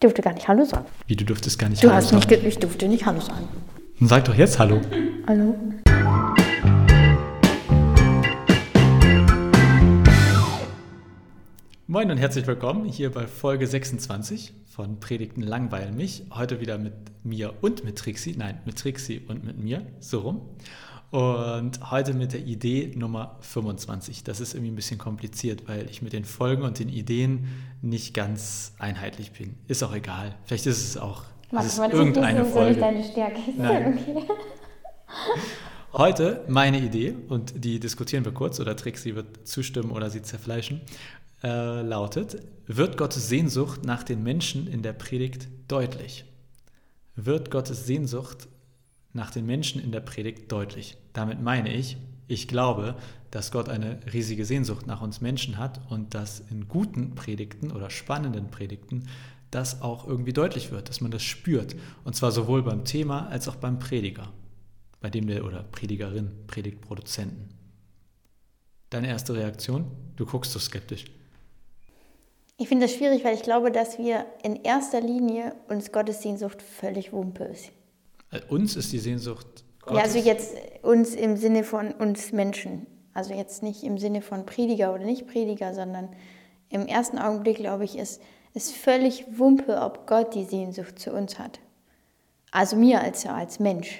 Ich durfte gar nicht Hallo sagen. Wie, du durftest gar nicht Du Hallo hast sagen? nicht, ich durfte nicht Hallo sagen. Dann Sag doch jetzt Hallo. Hallo? Moin und herzlich willkommen hier bei Folge 26 von Predigten langweilen mich. Heute wieder mit mir und mit Trixie. Nein, mit Trixie und mit mir. So rum. Und heute mit der Idee Nummer 25. Das ist irgendwie ein bisschen kompliziert, weil ich mit den Folgen und den Ideen nicht ganz einheitlich bin. Ist auch egal. Vielleicht ist es auch es ist irgendeine Folge. deine Stärke. Nein. okay. Heute meine Idee, und die diskutieren wir kurz, oder Trixie wird zustimmen oder sie zerfleischen, äh, lautet, wird Gottes Sehnsucht nach den Menschen in der Predigt deutlich? Wird Gottes Sehnsucht nach den Menschen in der Predigt deutlich? Damit meine ich, ich glaube, dass Gott eine riesige Sehnsucht nach uns Menschen hat und dass in guten Predigten oder spannenden Predigten das auch irgendwie deutlich wird, dass man das spürt. Und zwar sowohl beim Thema als auch beim Prediger bei dem der oder Predigerin, Predigtproduzenten. Deine erste Reaktion? Du guckst so skeptisch. Ich finde das schwierig, weil ich glaube, dass wir in erster Linie uns Gottes Sehnsucht völlig Wumpe ist. Äh, Uns ist die Sehnsucht Gottes. Ja, also jetzt uns im Sinne von uns Menschen. Also jetzt nicht im Sinne von Prediger oder nicht Prediger, sondern im ersten Augenblick, glaube ich, ist es völlig Wumpe, ob Gott die Sehnsucht zu uns hat. Also mir als, als Mensch.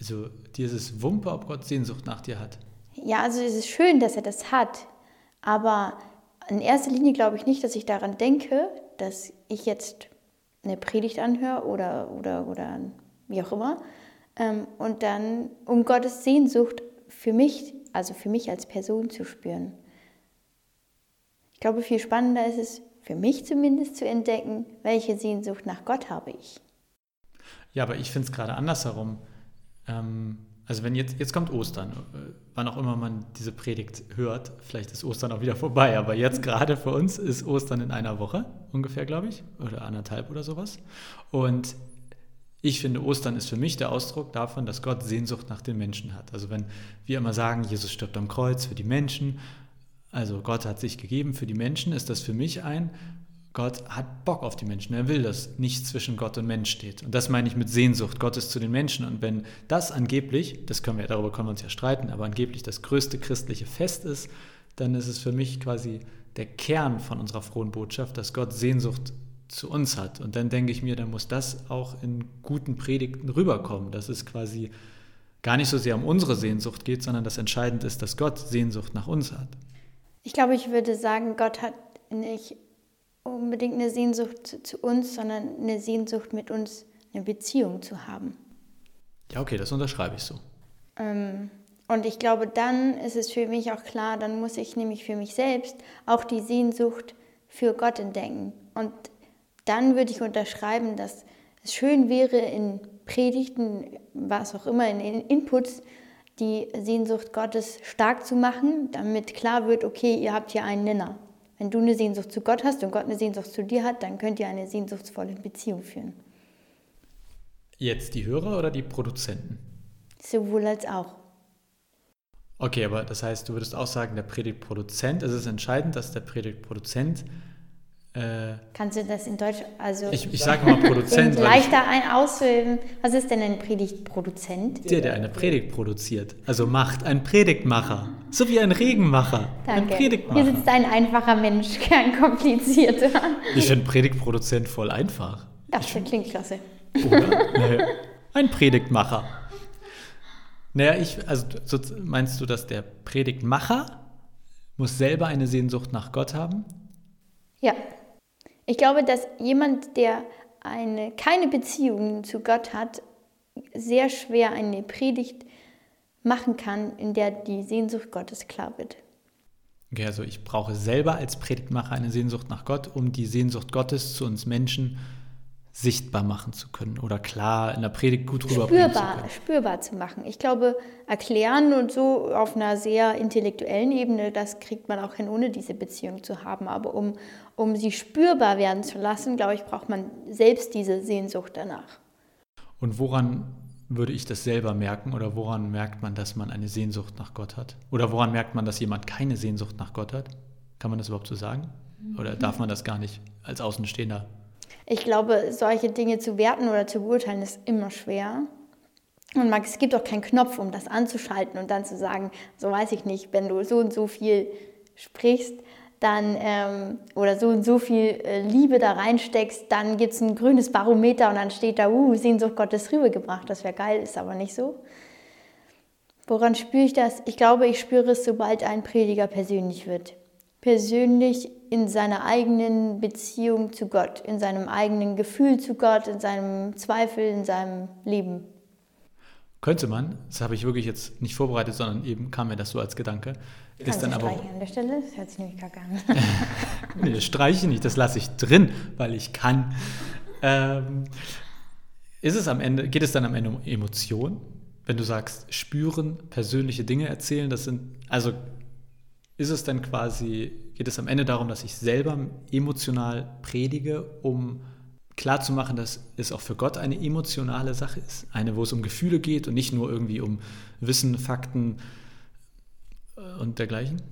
Also dir ist es Wumpe, ob Gott Sehnsucht nach dir hat. Ja, also es ist schön, dass er das hat, aber in erster Linie glaube ich nicht, dass ich daran denke, dass ich jetzt eine Predigt anhöre oder, oder, oder wie auch immer ähm, und dann um Gottes Sehnsucht für mich, also für mich als Person zu spüren. Ich glaube, viel spannender ist es, für mich zumindest zu entdecken, welche Sehnsucht nach Gott habe ich. Ja, aber ich finde es gerade andersherum. Ähm, also wenn jetzt, jetzt kommt Ostern, äh, wann auch immer man diese Predigt hört, vielleicht ist Ostern auch wieder vorbei, aber jetzt gerade für uns ist Ostern in einer Woche ungefähr, glaube ich, oder anderthalb oder sowas. Und ich finde, Ostern ist für mich der Ausdruck davon, dass Gott Sehnsucht nach den Menschen hat. Also wenn wir immer sagen, Jesus stirbt am Kreuz für die Menschen, also Gott hat sich gegeben für die Menschen, ist das für mich ein, Gott hat Bock auf die Menschen. Er will, dass nichts zwischen Gott und Mensch steht. Und das meine ich mit Sehnsucht Gottes zu den Menschen. Und wenn das angeblich, das können wir, darüber können wir uns ja streiten, aber angeblich das größte christliche Fest ist, dann ist es für mich quasi der Kern von unserer frohen Botschaft, dass Gott Sehnsucht zu uns hat. Und dann denke ich mir, dann muss das auch in guten Predigten rüberkommen, dass es quasi gar nicht so sehr um unsere Sehnsucht geht, sondern das Entscheidende ist, dass Gott Sehnsucht nach uns hat. Ich glaube, ich würde sagen, Gott hat nicht unbedingt eine Sehnsucht zu, uns, sondern eine Sehnsucht mit uns eine Beziehung zu haben. Ja, okay, das unterschreibe ich so. Ähm, und ich glaube, dann ist es für mich auch klar, dann muss ich nämlich für mich selbst auch die Sehnsucht für Gott entdecken. Und dann würde ich unterschreiben, dass es schön wäre, in Predigten, was auch immer, in in Inputs, die Sehnsucht Gottes stark zu machen, damit klar wird, okay, ihr habt hier einen Nenner. Wenn du eine Sehnsucht zu Gott hast und Gott eine Sehnsucht zu dir hat, dann könnt ihr eine sehnsuchtsvolle Beziehung führen. Jetzt die Hörer oder die Produzenten? Sowohl als auch. Okay, aber das heißt, du würdest auch sagen, der Predigtproduzent, es ist entscheidend, dass der Predigtproduzent, äh, Kannst du das in Deutsch, also ich, ich sage mal Produzent, ich, leichter ein ausüben? Was ist denn ein Predigtproduzent? der, der eine Predigt produziert, also macht, ein Predigtmacher, so wie ein Regenmacher, ein Danke. Hier Predigtmacher. sitzt ein einfacher Mensch, kein komplizierter. Ich finde Predigtproduzent voll einfach. Das klingt klasse. Oder? Nee. Ein Predigtmacher. Naja, ich, also so, meinst du, dass der Predigtmacher muss selber eine Sehnsucht nach Gott haben? Ja. Ich glaube, dass jemand, der eine, keine Beziehung zu Gott hat, sehr schwer eine Predigt machen kann, in der die Sehnsucht Gottes klar wird. Okay, also ich brauche selber als Predigtmacher eine Sehnsucht nach Gott, um die Sehnsucht Gottes zu uns Menschen sichtbar machen zu können oder klar in der Predigt gut rüberbringen zu spürbar, können. spürbar zu machen. Ich glaube, erklären und so auf einer sehr intellektuellen Ebene, das kriegt man auch hin, ohne diese Beziehung zu haben. Aber um, um sie spürbar werden zu lassen, glaube ich, braucht man selbst diese Sehnsucht danach. Und woran würde ich das selber merken oder woran merkt man, dass man eine Sehnsucht nach Gott hat? Oder woran merkt man, dass jemand keine Sehnsucht nach Gott hat? Kann man das überhaupt so sagen? Oder darf man das gar nicht als Außenstehender Ich glaube, solche Dinge zu werten oder zu beurteilen ist immer schwer. Und es gibt auch keinen Knopf, um das anzuschalten und dann zu sagen, so weiß ich nicht, wenn du so und so viel sprichst, dann ähm, oder so und so viel äh, Liebe da reinsteckst, dann gibt es ein grünes Barometer und dann steht da, uh, Sehnsucht Gottes rübergebracht. Das wäre geil, ist aber nicht so. Woran spüre ich das? Ich glaube, ich spüre es, sobald ein Prediger persönlich wird. Persönlich in seiner eigenen Beziehung zu Gott, in seinem eigenen Gefühl zu Gott, in seinem Zweifel, in seinem Leben. Könnte man, das habe ich wirklich jetzt nicht vorbereitet, sondern eben kam mir das so als Gedanke. Ist Kannst dann aber an der Stelle? Das hört sich nämlich kacke an. nee, das streiche ich nicht, das lasse ich drin, weil ich kann. Ähm, ist es am Ende, geht es dann am Ende um Emotionen? wenn du sagst, spüren, persönliche Dinge erzählen, das sind, also ist es dann quasi, geht es am Ende darum, dass ich selber emotional predige, um klarzumachen, dass es auch für Gott eine emotionale Sache ist. Eine, wo es um Gefühle geht und nicht nur irgendwie um Wissen, Fakten äh, und dergleichen?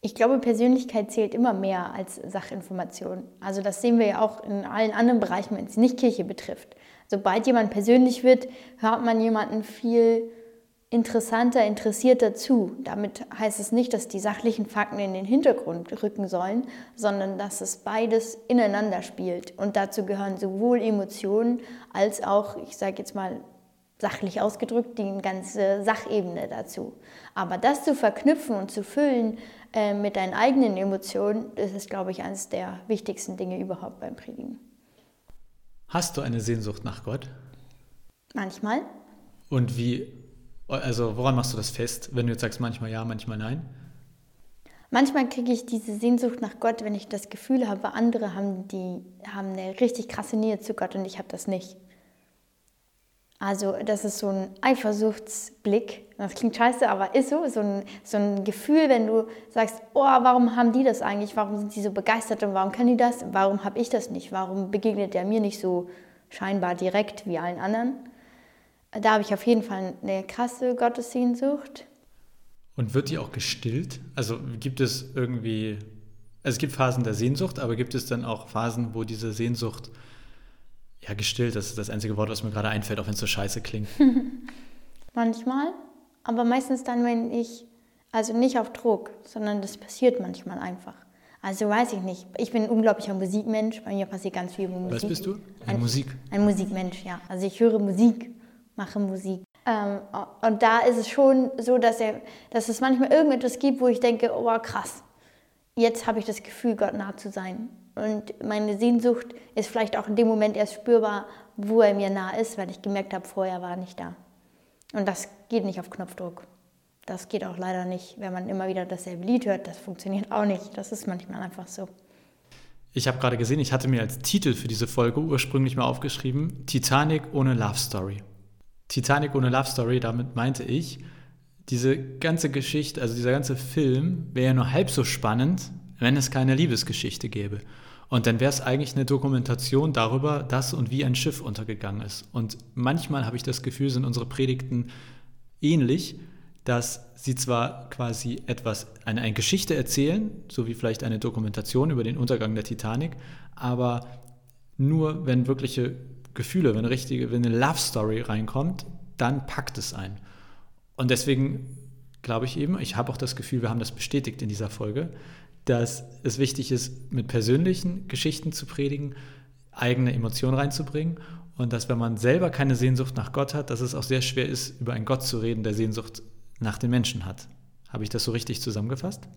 Ich glaube, Persönlichkeit zählt immer mehr als Sachinformation. Also das sehen wir ja auch in allen anderen Bereichen, wenn es nicht Kirche betrifft sobald jemand persönlich wird, hört man jemanden viel interessanter, interessierter zu. Damit heißt es nicht, dass die sachlichen Fakten in den Hintergrund rücken sollen, sondern dass es beides ineinander spielt. Und dazu gehören sowohl Emotionen als auch, ich sage jetzt mal sachlich ausgedrückt, die ganze Sachebene dazu. Aber das zu verknüpfen und zu füllen äh, mit deinen eigenen Emotionen, das ist, glaube ich, eines der wichtigsten Dinge überhaupt beim Predigen. Hast du eine Sehnsucht nach Gott? Manchmal. Und wie, also woran machst du das fest, wenn du jetzt sagst, manchmal ja, manchmal nein? Manchmal kriege ich diese Sehnsucht nach Gott, wenn ich das Gefühl habe, andere haben, die, haben eine richtig krasse Nähe zu Gott und ich habe das nicht. Also das ist so ein Eifersuchtsblick. Das klingt scheiße, aber ist so. So ein, so ein Gefühl, wenn du sagst, oh, warum haben die das eigentlich? Warum sind sie so begeistert und warum können die das? Warum habe ich das nicht? Warum begegnet der mir nicht so scheinbar direkt wie allen anderen? Da habe ich auf jeden Fall eine krasse Gottessehnsucht. Und wird die auch gestillt? Also gibt es irgendwie, also es gibt Phasen der Sehnsucht, aber gibt es dann auch Phasen, wo diese Sehnsucht ja, gestillt, das ist das einzige Wort, was mir gerade einfällt, auch wenn es so scheiße klingt. manchmal, aber meistens dann, wenn ich, also nicht auf Druck, sondern das passiert manchmal einfach. Also weiß ich nicht. Ich bin ein unglaublicher Musikmensch. Bei mir passiert ganz viel über Musik. Was bist du? Ein, ein Musik? Ein Musikmensch, ja. Also ich höre Musik, mache Musik. Ähm, und da ist es schon so, dass, er, dass es manchmal irgendetwas gibt, wo ich denke, oh krass, jetzt habe ich das Gefühl, Gott nah zu sein. Und meine Sehnsucht ist vielleicht auch in dem Moment erst spürbar, wo er mir nah ist, weil ich gemerkt habe, vorher war er nicht da. Und das geht nicht auf Knopfdruck. Das geht auch leider nicht, wenn man immer wieder dasselbe Lied hört. Das funktioniert auch nicht. Das ist manchmal einfach so. Ich habe gerade gesehen, ich hatte mir als Titel für diese Folge ursprünglich mal aufgeschrieben, Titanic ohne Love Story. Titanic ohne Love Story, damit meinte ich, diese ganze Geschichte, also dieser ganze Film wäre ja nur halb so spannend, wenn es keine Liebesgeschichte gäbe. Und dann wäre es eigentlich eine Dokumentation darüber, dass und wie ein Schiff untergegangen ist. Und manchmal habe ich das Gefühl, sind unsere Predigten ähnlich, dass sie zwar quasi etwas, eine, eine Geschichte erzählen, so wie vielleicht eine Dokumentation über den Untergang der Titanic, aber nur wenn wirkliche Gefühle, wenn, richtige, wenn eine Love Story reinkommt, dann packt es ein. Und deswegen glaube ich eben, ich habe auch das Gefühl, wir haben das bestätigt in dieser Folge, dass es wichtig ist, mit persönlichen Geschichten zu predigen, eigene Emotionen reinzubringen und dass, wenn man selber keine Sehnsucht nach Gott hat, dass es auch sehr schwer ist, über einen Gott zu reden, der Sehnsucht nach den Menschen hat. Habe ich das so richtig zusammengefasst?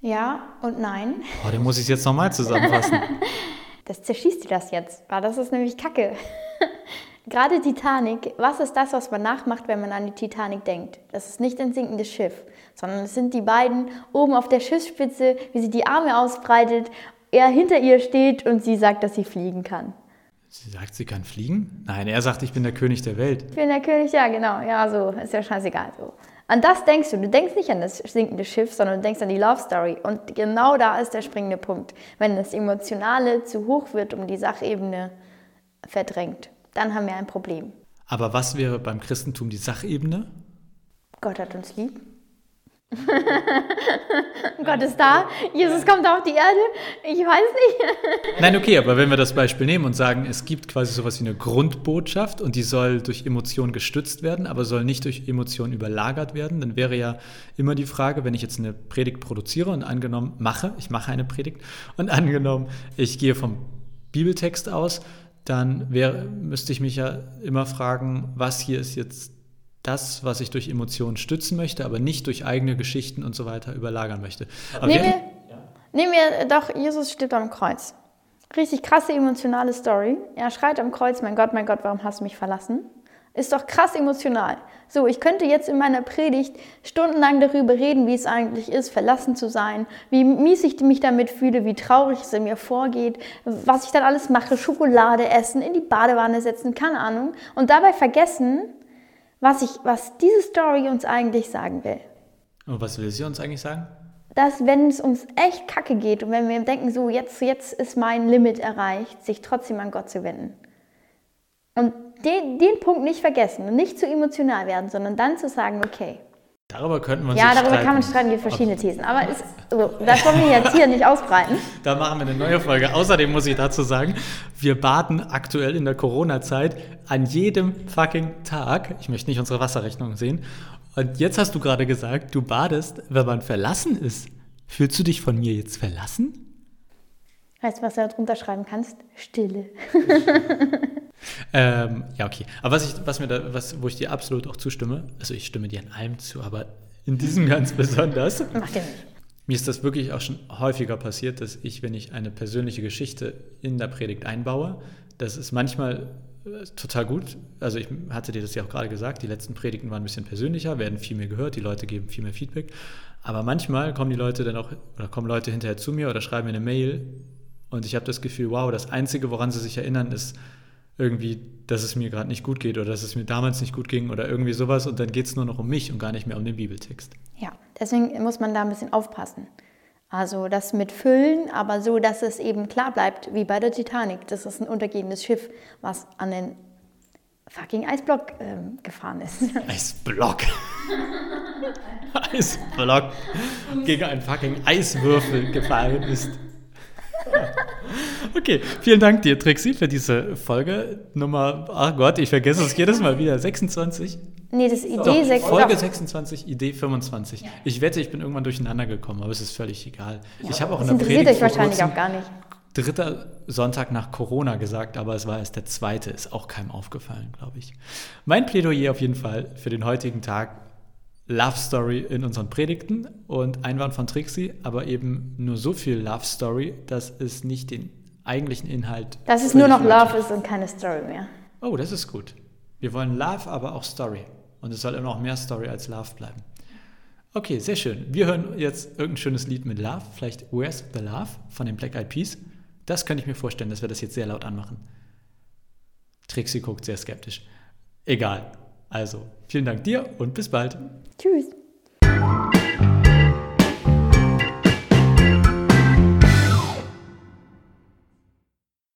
Ja und nein. Oh, dann muss ich es jetzt nochmal zusammenfassen. das zerschießt dir das jetzt, weil das ist nämlich Kacke. Gerade Titanic, was ist das, was man nachmacht, wenn man an die Titanic denkt? Das ist nicht ein sinkendes Schiff, sondern es sind die beiden oben auf der Schiffsspitze, wie sie die Arme ausbreitet, er hinter ihr steht und sie sagt, dass sie fliegen kann. Sie sagt, sie kann fliegen? Nein, er sagt, ich bin der König der Welt. Ich bin der König, ja, genau. Ja, so, ist ja scheißegal. So. An das denkst du. Du denkst nicht an das sinkende Schiff, sondern du denkst an die Love Story. Und genau da ist der springende Punkt. Wenn das Emotionale zu hoch wird und die Sachebene verdrängt dann haben wir ein Problem. Aber was wäre beim Christentum die Sachebene? Gott hat uns lieb. Gott ist da, Jesus kommt auf die Erde, ich weiß nicht. Nein, okay, aber wenn wir das Beispiel nehmen und sagen, es gibt quasi sowas wie eine Grundbotschaft und die soll durch Emotionen gestützt werden, aber soll nicht durch Emotionen überlagert werden, dann wäre ja immer die Frage, wenn ich jetzt eine Predigt produziere und angenommen mache, ich mache eine Predigt und angenommen, ich gehe vom Bibeltext aus, dann wäre, müsste ich mich ja immer fragen, was hier ist jetzt das, was ich durch Emotionen stützen möchte, aber nicht durch eigene Geschichten und so weiter überlagern möchte. Aber nehmen wir, nehmen wir doch, Jesus stirbt am Kreuz. Richtig krasse emotionale Story. Er schreit am Kreuz, mein Gott, mein Gott, warum hast du mich verlassen? Ist doch krass emotional. So, ich könnte jetzt in meiner Predigt stundenlang darüber reden, wie es eigentlich ist, verlassen zu sein, wie mies ich mich damit fühle, wie traurig es in mir vorgeht, was ich dann alles mache, Schokolade essen, in die Badewanne setzen, keine Ahnung. Und dabei vergessen, was, ich, was diese Story uns eigentlich sagen will. Und was will sie uns eigentlich sagen? Dass, wenn es uns echt kacke geht und wenn wir denken, so jetzt, jetzt ist mein Limit erreicht, sich trotzdem an Gott zu wenden. Und den, den Punkt nicht vergessen und nicht zu emotional werden, sondern dann zu sagen, okay. Darüber könnten wir uns Ja, darüber streiten. kann man streiten, gibt verschiedene Thesen. Aber ist, so, das wollen wir jetzt hier nicht ausbreiten. Da machen wir eine neue Folge. Außerdem muss ich dazu sagen, wir baden aktuell in der Corona-Zeit an jedem fucking Tag. Ich möchte nicht unsere Wasserrechnung sehen. Und jetzt hast du gerade gesagt, du badest, wenn man verlassen ist. Fühlst du dich von mir jetzt verlassen? Weißt du, was du da drunter schreiben kannst? Stille. Ähm, ja, okay. Aber was ich, was mir da, was, wo ich dir absolut auch zustimme, also ich stimme dir in allem zu, aber in diesem ganz besonders. Mach den nicht. Mir ist das wirklich auch schon häufiger passiert, dass ich, wenn ich eine persönliche Geschichte in der Predigt einbaue, das ist manchmal äh, total gut. Also ich hatte dir das ja auch gerade gesagt, die letzten Predigten waren ein bisschen persönlicher, werden viel mehr gehört, die Leute geben viel mehr Feedback. Aber manchmal kommen die Leute dann auch, oder kommen Leute hinterher zu mir oder schreiben mir eine Mail und ich habe das Gefühl, wow, das Einzige, woran sie sich erinnern, ist irgendwie, dass es mir gerade nicht gut geht oder dass es mir damals nicht gut ging oder irgendwie sowas und dann geht es nur noch um mich und gar nicht mehr um den Bibeltext. Ja, deswegen muss man da ein bisschen aufpassen. Also das mit Füllen, aber so, dass es eben klar bleibt, wie bei der Titanic. Das ist ein untergehendes Schiff, was an den fucking Eisblock ähm, gefahren ist. Eisblock. Eisblock gegen einen fucking Eiswürfel gefahren ist. Okay, vielen Dank dir, Trixie, für diese Folge Nummer, ach Gott, ich vergesse es jedes Mal wieder, 26? Nee, das ist Idee Doch, 26. Folge 26, Idee 25. Ja. Ich wette, ich bin irgendwann durcheinander gekommen, aber es ist völlig egal. Ja. Ich habe auch das in der Predigt euch wahrscheinlich auch gar nicht. Dritter Sonntag nach Corona gesagt, aber es war erst der zweite, ist auch keinem aufgefallen, glaube ich. Mein Plädoyer auf jeden Fall für den heutigen Tag Love Story in unseren Predigten und Einwand von Trixie, aber eben nur so viel Love Story, dass es nicht den eigentlichen Inhalt. Dass es nur noch Love ist und keine Story mehr. Oh, das ist gut. Wir wollen Love, aber auch Story. Und es soll immer noch mehr Story als Love bleiben. Okay, sehr schön. Wir hören jetzt irgendein schönes Lied mit Love, vielleicht Where's the Love von den Black Eyed Peas. Das könnte ich mir vorstellen, dass wir das jetzt sehr laut anmachen. Trixie guckt sehr skeptisch. Egal. Also, vielen Dank dir und bis bald. Tschüss.